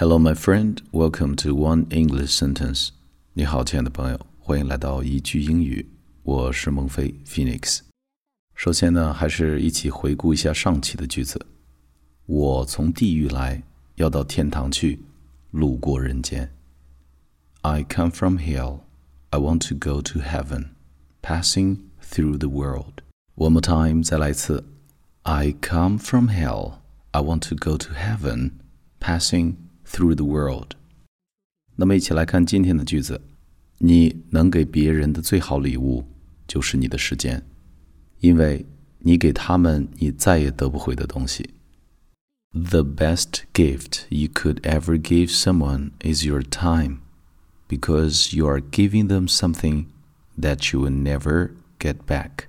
Hello, my friend. Welcome to One English Sentence. 你好，亲爱的朋友，欢迎来到一句英语。我是孟非 Phoenix。首先呢，还是一起回顾一下上期的句子。我从地狱来，要到天堂去，路过人间。I come from hell. I want to go to heaven, passing through the world. One more time，再来一次。I come from hell. I want to go to heaven, passing through the world。那么，一起来看今天的句子：你能给别人的最好礼物就是你的时间，因为你给他们你再也得不回的东西。The best gift you could ever give someone is your time, because you are giving them something that you will never get back.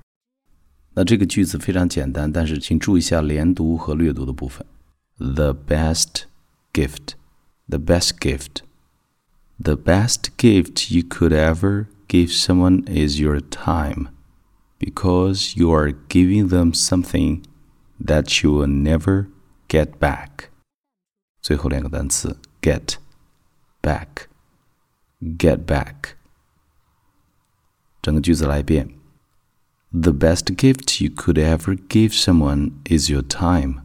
那这个句子非常简单，但是请注意一下连读和略读的部分。The best gift the best gift. The best gift you could ever give someone is your time, because you are giving them something that you will never get back. 最后两个单词 get back get back。整个句子来一遍。The best gift you could ever give someone is your time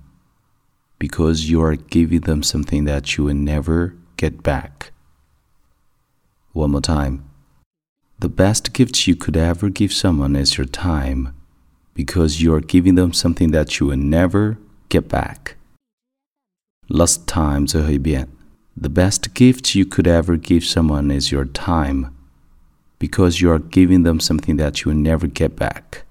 because you are giving them something that you will never get back. One more time. The best gift you could ever give someone is your time because you are giving them something that you will never get back. Last time, 最后一遍. The best gift you could ever give someone is your time because you are giving them something that you will never get back.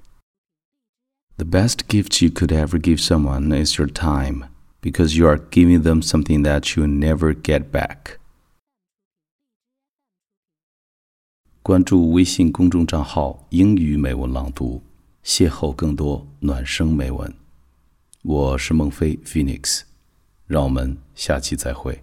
The best gift you could ever give someone is your time because you are giving them something that you never get back. 关注微信公众账号“英语美文朗读”，邂逅更多暖声美文。我是孟非 Phoenix，让我们下期再会。